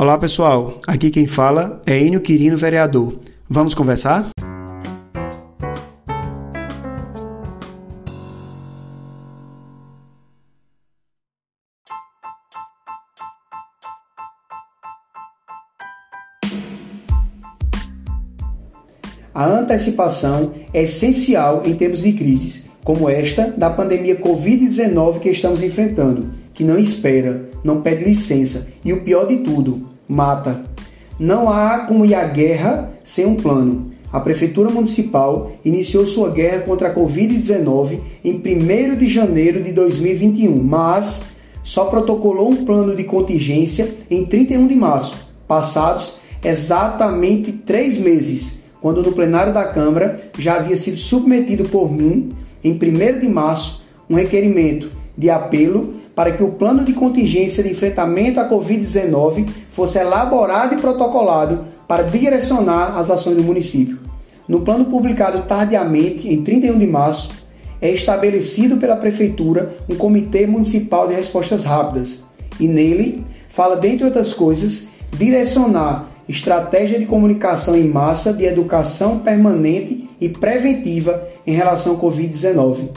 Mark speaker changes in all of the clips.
Speaker 1: Olá pessoal, aqui quem fala é Enio Quirino, vereador. Vamos conversar? A antecipação é essencial em tempos de crises, como esta da pandemia Covid-19 que estamos enfrentando, que não espera, não pede licença e o pior de tudo, mata. Não há como ir à guerra sem um plano. A Prefeitura Municipal iniciou sua guerra contra a Covid-19 em 1 de janeiro de 2021, mas só protocolou um plano de contingência em 31 de março, passados exatamente três meses quando no plenário da Câmara já havia sido submetido por mim, em 1 de março, um requerimento de apelo para que o plano de contingência de enfrentamento à Covid-19 fosse elaborado e protocolado para direcionar as ações do município. No plano publicado tardiamente, em 31 de março, é estabelecido pela Prefeitura um Comitê Municipal de Respostas Rápidas e nele fala, dentre outras coisas, direcionar estratégia de comunicação em massa de educação permanente e preventiva em relação ao Covid-19.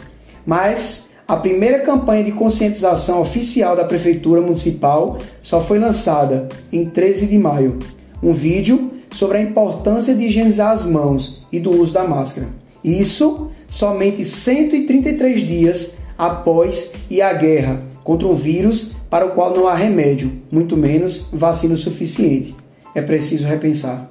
Speaker 1: Mas a primeira campanha de conscientização oficial da Prefeitura Municipal só foi lançada em 13 de maio. Um vídeo sobre a importância de higienizar as mãos e do uso da máscara. Isso somente 133 dias após e a guerra contra um vírus para o qual não há remédio, muito menos vacina suficiente é preciso repensar.